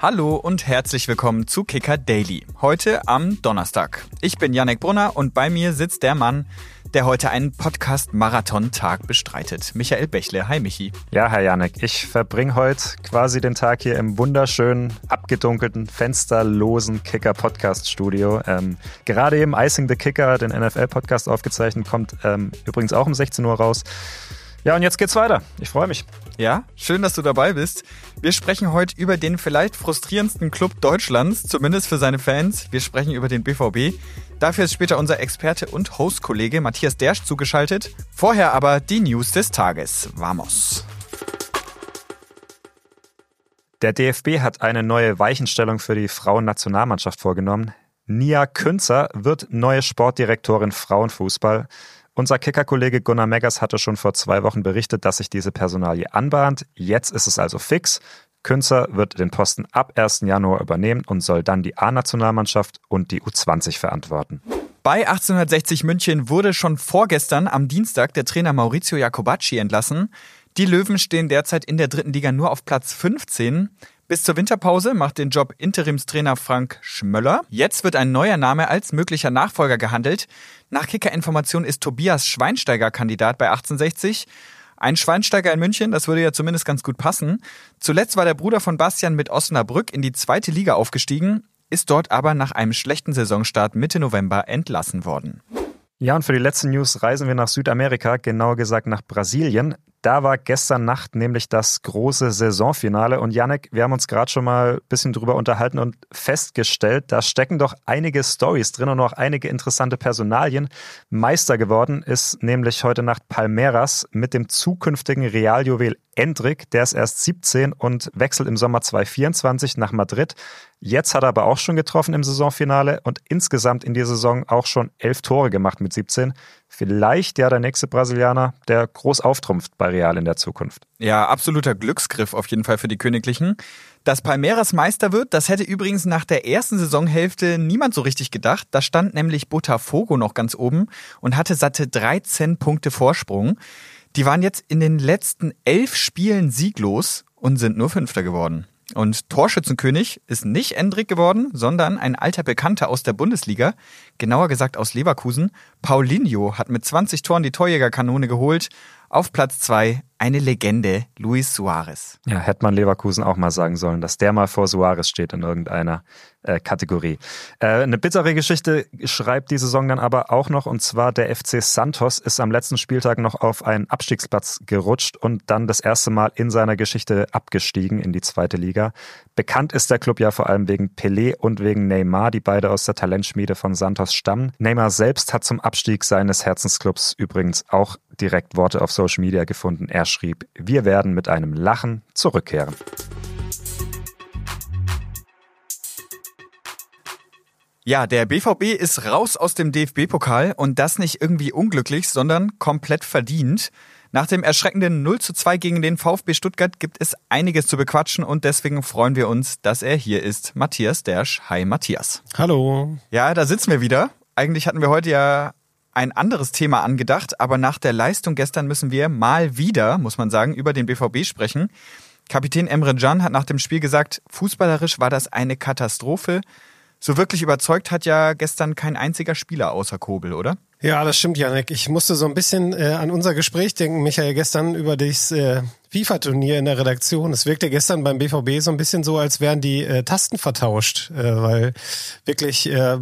Hallo und herzlich willkommen zu Kicker Daily. Heute am Donnerstag. Ich bin Yannick Brunner und bei mir sitzt der Mann, der heute einen Podcast-Marathon-Tag bestreitet. Michael Bächle. Hi, Michi. Ja, Herr Janek, ich verbringe heute quasi den Tag hier im wunderschönen, abgedunkelten, fensterlosen Kicker-Podcast-Studio. Ähm, gerade eben Icing the Kicker, den NFL-Podcast aufgezeichnet, kommt ähm, übrigens auch um 16 Uhr raus. Ja, und jetzt geht's weiter. Ich freue mich. Ja, schön, dass du dabei bist. Wir sprechen heute über den vielleicht frustrierendsten Club Deutschlands, zumindest für seine Fans. Wir sprechen über den BVB. Dafür ist später unser Experte und Host-Kollege Matthias Dersch zugeschaltet. Vorher aber die News des Tages. Vamos. Der DFB hat eine neue Weichenstellung für die Frauennationalmannschaft vorgenommen. Nia Künzer wird neue Sportdirektorin Frauenfußball. Unser Kicker-Kollege Gunnar Meggers hatte schon vor zwei Wochen berichtet, dass sich diese Personalie anbahnt. Jetzt ist es also fix. Künzer wird den Posten ab 1. Januar übernehmen und soll dann die A-Nationalmannschaft und die U20 verantworten. Bei 1860 München wurde schon vorgestern am Dienstag der Trainer Maurizio Jacobacci entlassen. Die Löwen stehen derzeit in der dritten Liga nur auf Platz 15. Bis zur Winterpause macht den Job Interimstrainer Frank Schmöller. Jetzt wird ein neuer Name als möglicher Nachfolger gehandelt. Nach Kickerinformation ist Tobias Schweinsteiger Kandidat bei 1860. Ein Schweinsteiger in München, das würde ja zumindest ganz gut passen. Zuletzt war der Bruder von Bastian mit Osnabrück in die zweite Liga aufgestiegen, ist dort aber nach einem schlechten Saisonstart Mitte November entlassen worden. Ja, und für die letzten News reisen wir nach Südamerika, genauer gesagt nach Brasilien. Da war gestern Nacht nämlich das große Saisonfinale. Und Janek, wir haben uns gerade schon mal ein bisschen drüber unterhalten und festgestellt, da stecken doch einige Stories drin und auch einige interessante Personalien. Meister geworden ist nämlich heute Nacht Palmeiras mit dem zukünftigen Realjuwel Endrick. Der ist erst 17 und wechselt im Sommer 2024 nach Madrid. Jetzt hat er aber auch schon getroffen im Saisonfinale und insgesamt in der Saison auch schon elf Tore gemacht mit 17. Vielleicht ja der nächste Brasilianer, der groß auftrumpft bei Real in der Zukunft. Ja, absoluter Glücksgriff auf jeden Fall für die Königlichen. Dass Palmeiras Meister wird, das hätte übrigens nach der ersten Saisonhälfte niemand so richtig gedacht. Da stand nämlich Botafogo noch ganz oben und hatte satte 13 Punkte Vorsprung. Die waren jetzt in den letzten elf Spielen sieglos und sind nur Fünfter geworden. Und Torschützenkönig ist nicht Endrick geworden, sondern ein alter Bekannter aus der Bundesliga, genauer gesagt aus Leverkusen. Paulinho hat mit 20 Toren die Torjägerkanone geholt. Auf Platz zwei eine Legende, Luis Suarez. Ja, hätte man Leverkusen auch mal sagen sollen, dass der mal vor Suarez steht in irgendeiner äh, Kategorie. Äh, eine bittere Geschichte schreibt die Saison dann aber auch noch, und zwar der FC Santos ist am letzten Spieltag noch auf einen Abstiegsplatz gerutscht und dann das erste Mal in seiner Geschichte abgestiegen in die zweite Liga. Bekannt ist der Club ja vor allem wegen Pelé und wegen Neymar, die beide aus der Talentschmiede von Santos stammen. Neymar selbst hat zum Abstieg seines Herzensclubs übrigens auch direkt Worte auf Social Media gefunden. Er schrieb, wir werden mit einem Lachen zurückkehren. Ja, der BVB ist raus aus dem DFB-Pokal und das nicht irgendwie unglücklich, sondern komplett verdient. Nach dem erschreckenden 0 zu 2 gegen den VfB Stuttgart gibt es einiges zu bequatschen und deswegen freuen wir uns, dass er hier ist. Matthias Dersch. Hi Matthias. Hallo. Ja, da sitzen wir wieder. Eigentlich hatten wir heute ja ein anderes Thema angedacht, aber nach der Leistung gestern müssen wir mal wieder, muss man sagen, über den BVB sprechen. Kapitän Emre Can hat nach dem Spiel gesagt, fußballerisch war das eine Katastrophe. So wirklich überzeugt hat ja gestern kein einziger Spieler außer Kobel, oder? Ja, das stimmt, Janek. Ich musste so ein bisschen äh, an unser Gespräch denken, Michael, gestern über das äh, FIFA-Turnier in der Redaktion. Es wirkte gestern beim BVB so ein bisschen so, als wären die äh, Tasten vertauscht, äh, weil wirklich äh,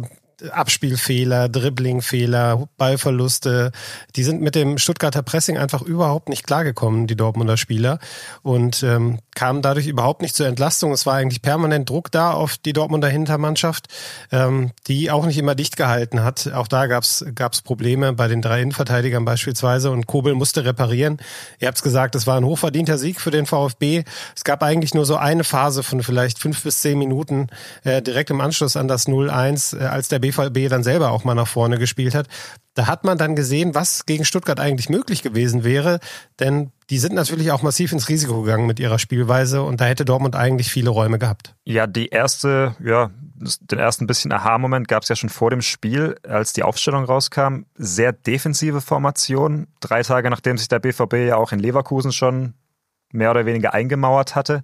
Abspielfehler, Dribblingfehler, Ballverluste. Die sind mit dem Stuttgarter Pressing einfach überhaupt nicht klargekommen, die Dortmunder Spieler. Und ähm, kamen dadurch überhaupt nicht zur Entlastung. Es war eigentlich permanent Druck da auf die Dortmunder Hintermannschaft, ähm, die auch nicht immer dicht gehalten hat. Auch da gab's gab's Probleme bei den drei Innenverteidigern beispielsweise und Kobel musste reparieren. Ihr habt's gesagt, es war ein hochverdienter Sieg für den VfB. Es gab eigentlich nur so eine Phase von vielleicht fünf bis zehn Minuten äh, direkt im Anschluss an das 0-1, äh, als der BVB dann selber auch mal nach vorne gespielt hat. Da hat man dann gesehen, was gegen Stuttgart eigentlich möglich gewesen wäre, denn die sind natürlich auch massiv ins Risiko gegangen mit ihrer Spielweise und da hätte Dortmund eigentlich viele Räume gehabt. Ja, die erste, ja, den ersten bisschen Aha-Moment gab es ja schon vor dem Spiel, als die Aufstellung rauskam. Sehr defensive Formation, drei Tage nachdem sich der BVB ja auch in Leverkusen schon mehr oder weniger eingemauert hatte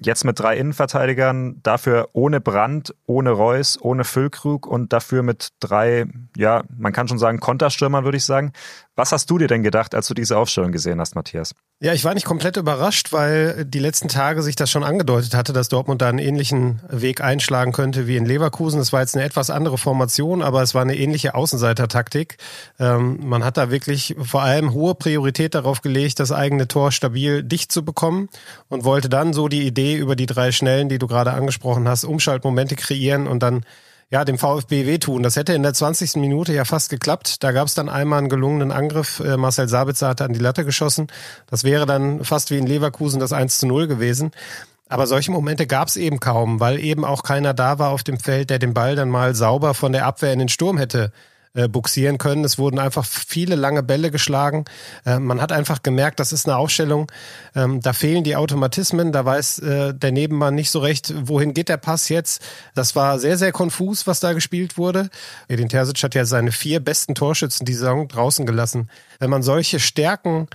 Jetzt mit drei Innenverteidigern, dafür ohne Brand, ohne Reus, ohne Füllkrug und dafür mit drei, ja, man kann schon sagen, Konterstürmern, würde ich sagen. Was hast du dir denn gedacht, als du diese Aufstellung gesehen hast, Matthias? Ja, ich war nicht komplett überrascht, weil die letzten Tage sich das schon angedeutet hatte, dass Dortmund da einen ähnlichen Weg einschlagen könnte wie in Leverkusen. Es war jetzt eine etwas andere Formation, aber es war eine ähnliche Außenseitertaktik. Ähm, man hat da wirklich vor allem hohe Priorität darauf gelegt, das eigene Tor stabil dicht zu bekommen und wollte dann so die Idee über die drei Schnellen, die du gerade angesprochen hast, Umschaltmomente kreieren und dann ja, dem VfB wehtun. Das hätte in der 20. Minute ja fast geklappt. Da gab es dann einmal einen gelungenen Angriff. Äh, Marcel Sabitzer hatte an die Latte geschossen. Das wäre dann fast wie in Leverkusen das 1 zu 0 gewesen. Aber solche Momente gab es eben kaum, weil eben auch keiner da war auf dem Feld, der den Ball dann mal sauber von der Abwehr in den Sturm hätte äh, buxieren können. Es wurden einfach viele lange Bälle geschlagen. Äh, man hat einfach gemerkt, das ist eine Aufstellung, ähm, da fehlen die Automatismen, da weiß äh, der Nebenmann nicht so recht, wohin geht der Pass jetzt. Das war sehr, sehr konfus, was da gespielt wurde. Edin Terzic hat ja seine vier besten Torschützen die Saison draußen gelassen. Wenn man solche Stärken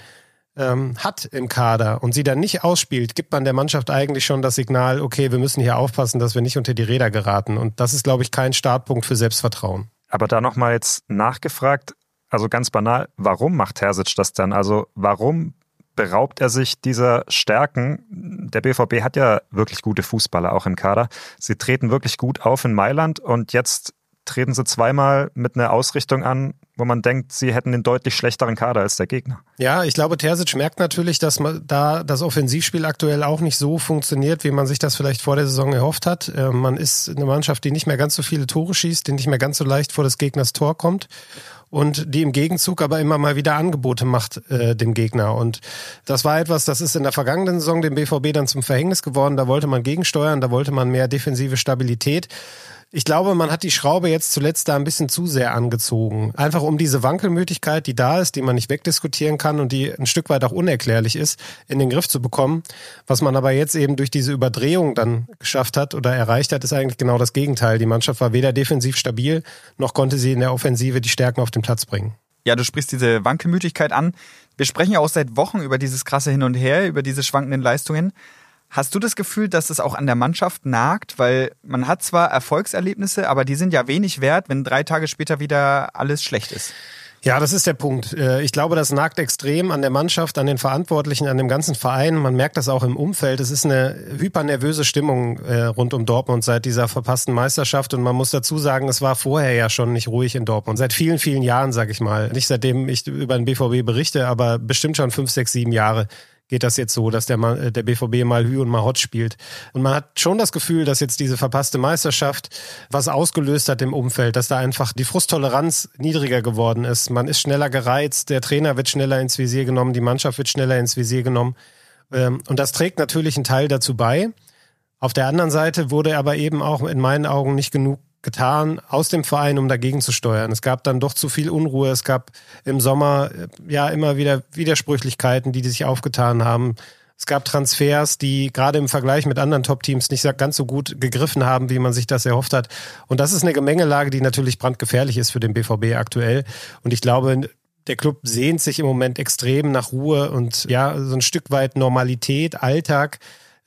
ähm, hat im Kader und sie dann nicht ausspielt, gibt man der Mannschaft eigentlich schon das Signal, okay, wir müssen hier aufpassen, dass wir nicht unter die Räder geraten. Und das ist, glaube ich, kein Startpunkt für Selbstvertrauen. Aber da nochmal jetzt nachgefragt, also ganz banal, warum macht Terzic das dann? Also warum beraubt er sich dieser Stärken? Der BVB hat ja wirklich gute Fußballer auch im Kader. Sie treten wirklich gut auf in Mailand und jetzt treten sie zweimal mit einer Ausrichtung an, wo man denkt, sie hätten den deutlich schlechteren Kader als der Gegner. Ja, ich glaube, Terzic merkt natürlich, dass man da das Offensivspiel aktuell auch nicht so funktioniert, wie man sich das vielleicht vor der Saison erhofft hat. Ähm, man ist eine Mannschaft, die nicht mehr ganz so viele Tore schießt, die nicht mehr ganz so leicht vor des Gegners Tor kommt und die im Gegenzug aber immer mal wieder Angebote macht äh, dem Gegner. Und das war etwas, das ist in der vergangenen Saison dem BVB dann zum Verhängnis geworden. Da wollte man gegensteuern, da wollte man mehr defensive Stabilität. Ich glaube, man hat die Schraube jetzt zuletzt da ein bisschen zu sehr angezogen. Einfach um diese Wankelmöglichkeit, die da ist, die man nicht wegdiskutieren kann und die ein Stück weit auch unerklärlich ist, in den Griff zu bekommen. Was man aber jetzt eben durch diese Überdrehung dann geschafft hat oder erreicht hat, ist eigentlich genau das Gegenteil. Die Mannschaft war weder defensiv stabil, noch konnte sie in der Offensive die Stärken auf den Platz bringen. Ja, du sprichst diese Wankelmütigkeit an. Wir sprechen ja auch seit Wochen über dieses krasse Hin und Her, über diese schwankenden Leistungen. Hast du das Gefühl, dass es auch an der Mannschaft nagt? Weil man hat zwar Erfolgserlebnisse, aber die sind ja wenig wert, wenn drei Tage später wieder alles schlecht ist. Ja, das ist der Punkt. Äh, ich glaube, das nagt extrem an der Mannschaft, an den Verantwortlichen, an dem ganzen Verein. Man merkt das auch im Umfeld. Es ist eine hypernervöse Stimmung äh, rund um Dortmund seit dieser verpassten Meisterschaft. Und man muss dazu sagen, es war vorher ja schon nicht ruhig in Dortmund. Seit vielen, vielen Jahren, sag ich mal. Nicht seitdem ich über den BVB berichte, aber bestimmt schon fünf, sechs, sieben Jahre geht das jetzt so, dass der, mal, der BVB mal Hü und mal Hot spielt. Und man hat schon das Gefühl, dass jetzt diese verpasste Meisterschaft was ausgelöst hat im Umfeld, dass da einfach die Frusttoleranz niedriger geworden ist. Man ist schneller gereizt, der Trainer wird schneller ins Visier genommen, die Mannschaft wird schneller ins Visier genommen. Ähm, und das trägt natürlich einen Teil dazu bei. Auf der anderen Seite wurde aber eben auch in meinen Augen nicht genug getan aus dem Verein, um dagegen zu steuern. Es gab dann doch zu viel Unruhe. Es gab im Sommer äh, ja immer wieder Widersprüchlichkeiten, die, die sich aufgetan haben. Es gab Transfers, die gerade im Vergleich mit anderen Top-Teams nicht ganz so gut gegriffen haben, wie man sich das erhofft hat. Und das ist eine Gemengelage, die natürlich brandgefährlich ist für den BVB aktuell. Und ich glaube, der Club sehnt sich im Moment extrem nach Ruhe und ja, so ein Stück weit Normalität, Alltag.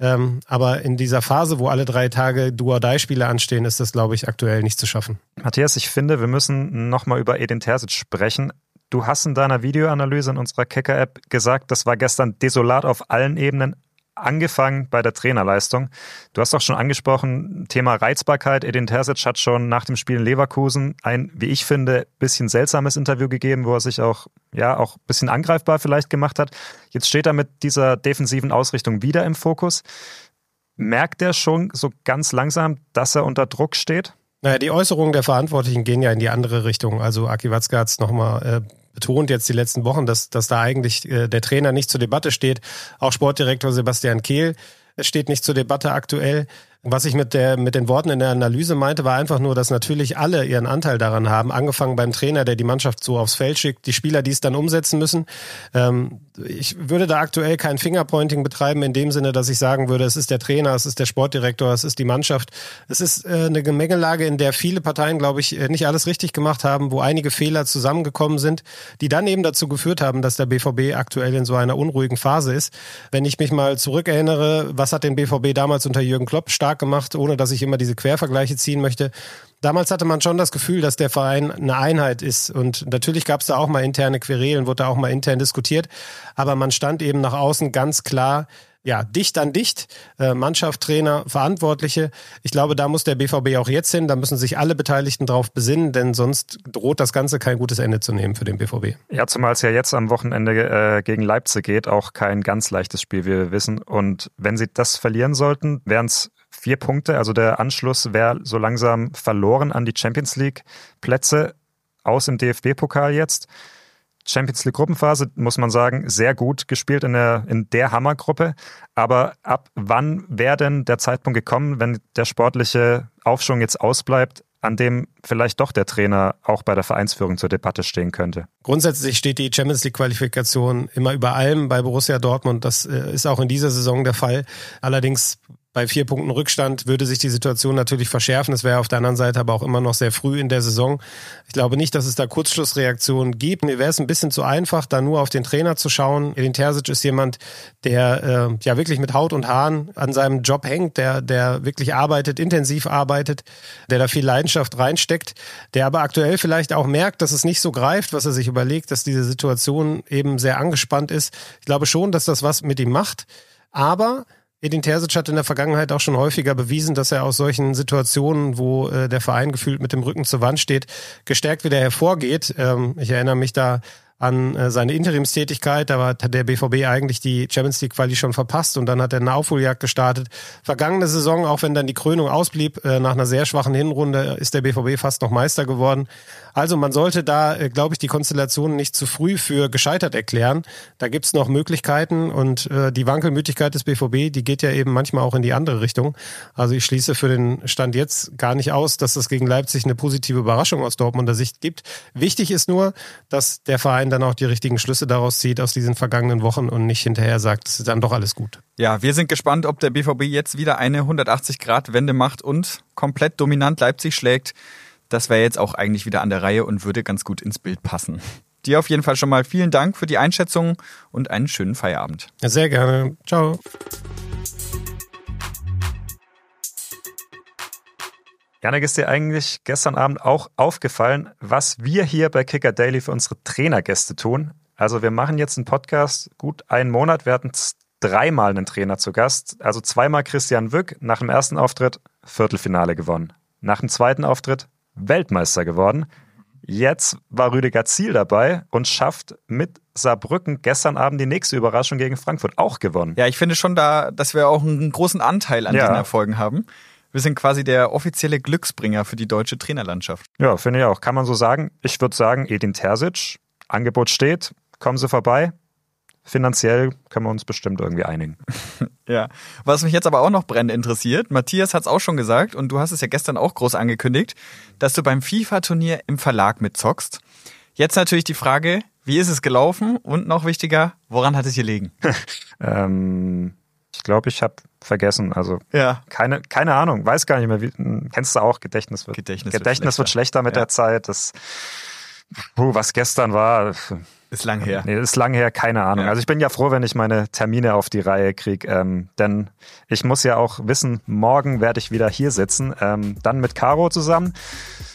Ähm, aber in dieser Phase, wo alle drei Tage Duo-Die-Spiele anstehen, ist das, glaube ich, aktuell nicht zu schaffen. Matthias, ich finde, wir müssen nochmal über Edin Terzic sprechen. Du hast in deiner Videoanalyse in unserer Kicker-App gesagt, das war gestern desolat auf allen Ebenen, angefangen bei der Trainerleistung. Du hast auch schon angesprochen, Thema Reizbarkeit. Edin Terzic hat schon nach dem Spiel in Leverkusen ein, wie ich finde, bisschen seltsames Interview gegeben, wo er sich auch, ja, auch bisschen angreifbar vielleicht gemacht hat. Jetzt steht er mit dieser defensiven Ausrichtung wieder im Fokus. Merkt er schon so ganz langsam, dass er unter Druck steht? Naja, die Äußerungen der Verantwortlichen gehen ja in die andere Richtung. Also Aki Watzke hat es nochmal äh, betont jetzt die letzten Wochen, dass, dass da eigentlich äh, der Trainer nicht zur Debatte steht. Auch Sportdirektor Sebastian Kehl steht nicht zur Debatte aktuell. Was ich mit, der, mit den Worten in der Analyse meinte, war einfach nur, dass natürlich alle ihren Anteil daran haben, angefangen beim Trainer, der die Mannschaft so aufs Feld schickt, die Spieler, die es dann umsetzen müssen. Ähm, ich würde da aktuell kein Fingerpointing betreiben in dem Sinne, dass ich sagen würde, es ist der Trainer, es ist der Sportdirektor, es ist die Mannschaft. Es ist äh, eine Gemengelage, in der viele Parteien, glaube ich, äh, nicht alles richtig gemacht haben, wo einige Fehler zusammengekommen sind, die dann eben dazu geführt haben, dass der BVB aktuell in so einer unruhigen Phase ist. Wenn ich mich mal zurückerinnere, was hat den BVB damals unter Jürgen Klopp stark gemacht, ohne dass ich immer diese Quervergleiche ziehen möchte. Damals hatte man schon das Gefühl, dass der Verein eine Einheit ist. Und natürlich gab es da auch mal interne Querelen, wurde da auch mal intern diskutiert. Aber man stand eben nach außen ganz klar ja, dicht an dicht, äh, Mannschaft, Trainer, Verantwortliche. Ich glaube, da muss der BVB auch jetzt hin, da müssen sich alle Beteiligten drauf besinnen, denn sonst droht das Ganze kein gutes Ende zu nehmen für den BVB. Ja, zumal es ja jetzt am Wochenende äh, gegen Leipzig geht, auch kein ganz leichtes Spiel, wie wir wissen. Und wenn sie das verlieren sollten, wären es vier Punkte. Also der Anschluss wäre so langsam verloren an die Champions League Plätze aus im DFB-Pokal jetzt. Champions League Gruppenphase, muss man sagen, sehr gut gespielt in der, in der Hammergruppe. Aber ab wann wäre denn der Zeitpunkt gekommen, wenn der sportliche Aufschwung jetzt ausbleibt, an dem vielleicht doch der Trainer auch bei der Vereinsführung zur Debatte stehen könnte? Grundsätzlich steht die Champions League Qualifikation immer über allem bei Borussia Dortmund. Das äh, ist auch in dieser Saison der Fall. Allerdings bei vier Punkten Rückstand würde sich die Situation natürlich verschärfen. Es wäre auf der anderen Seite aber auch immer noch sehr früh in der Saison. Ich glaube nicht, dass es da Kurzschlussreaktionen gibt. Mir wäre es ein bisschen zu einfach, da nur auf den Trainer zu schauen. Edin Terzic ist jemand, der äh, ja wirklich mit Haut und Haaren an seinem Job hängt, der, der wirklich arbeitet, intensiv arbeitet, der da viel Leidenschaft reinsteckt, der aber aktuell vielleicht auch merkt, dass es nicht so greift, was er sich überlegt, dass diese Situation eben sehr angespannt ist. Ich glaube schon, dass das was mit ihm macht. Aber Edin Terzic hat in der Vergangenheit auch schon häufiger bewiesen, dass er aus solchen Situationen, wo äh, der Verein gefühlt mit dem Rücken zur Wand steht, gestärkt wieder hervorgeht. Ähm, ich erinnere mich da an äh, seine Interimstätigkeit. Da hat der BVB eigentlich die Champions League Quali schon verpasst und dann hat er eine Aufholjagd gestartet. Vergangene Saison, auch wenn dann die Krönung ausblieb, äh, nach einer sehr schwachen Hinrunde ist der BVB fast noch Meister geworden. Also man sollte da, äh, glaube ich, die Konstellation nicht zu früh für gescheitert erklären. Da gibt's noch Möglichkeiten und äh, die Wankelmütigkeit des BVB, die geht ja eben manchmal auch in die andere Richtung. Also ich schließe für den Stand jetzt gar nicht aus, dass es gegen Leipzig eine positive Überraschung aus Dortmunder Sicht gibt. Wichtig ist nur, dass der Verein dann auch die richtigen Schlüsse daraus zieht aus diesen vergangenen Wochen und nicht hinterher sagt, es ist dann doch alles gut. Ja, wir sind gespannt, ob der BVB jetzt wieder eine 180-Grad-Wende macht und komplett dominant Leipzig schlägt. Das wäre jetzt auch eigentlich wieder an der Reihe und würde ganz gut ins Bild passen. Dir auf jeden Fall schon mal vielen Dank für die Einschätzung und einen schönen Feierabend. Ja, sehr gerne. Ciao. Janik, ist dir eigentlich gestern Abend auch aufgefallen, was wir hier bei Kicker Daily für unsere Trainergäste tun? Also wir machen jetzt einen Podcast gut einen Monat. Wir hatten dreimal einen Trainer zu Gast. Also zweimal Christian Wück, nach dem ersten Auftritt Viertelfinale gewonnen. Nach dem zweiten Auftritt Weltmeister geworden. Jetzt war Rüdiger Ziel dabei und schafft mit Saarbrücken gestern Abend die nächste Überraschung gegen Frankfurt auch gewonnen. Ja, ich finde schon da, dass wir auch einen großen Anteil an ja. diesen Erfolgen haben. Wir sind quasi der offizielle Glücksbringer für die deutsche Trainerlandschaft. Ja, finde ich auch. Kann man so sagen. Ich würde sagen, Edin Terzic, Angebot steht, kommen Sie vorbei finanziell können wir uns bestimmt irgendwie einigen. ja. Was mich jetzt aber auch noch brennend interessiert, Matthias hat es auch schon gesagt und du hast es ja gestern auch groß angekündigt, dass du beim FIFA-Turnier im Verlag mitzockst. Jetzt natürlich die Frage, wie ist es gelaufen und noch wichtiger, woran hat es gelegen? ähm, glaube, ich habe vergessen. Also ja. keine, keine Ahnung, weiß gar nicht mehr. Wie, kennst du auch, Gedächtnis wird, Gedächtnis, Gedächtnis wird schlechter, wird schlechter mit ja. der Zeit. Das, puh, was gestern war, ist lang her. Nee, ist lang her, keine Ahnung. Ja. Also ich bin ja froh, wenn ich meine Termine auf die Reihe kriege, ähm, denn ich muss ja auch wissen, morgen werde ich wieder hier sitzen, ähm, dann mit Caro zusammen.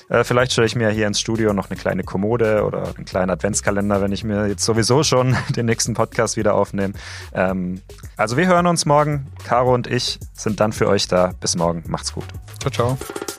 Äh, vielleicht stelle ich mir hier ins Studio noch eine kleine Kommode oder einen kleinen Adventskalender, wenn ich mir jetzt sowieso schon den nächsten Podcast wieder aufnehme. Ähm, also wir hören uns morgen. Caro und ich sind dann für euch da. Bis morgen. Macht's gut. Ciao, ciao.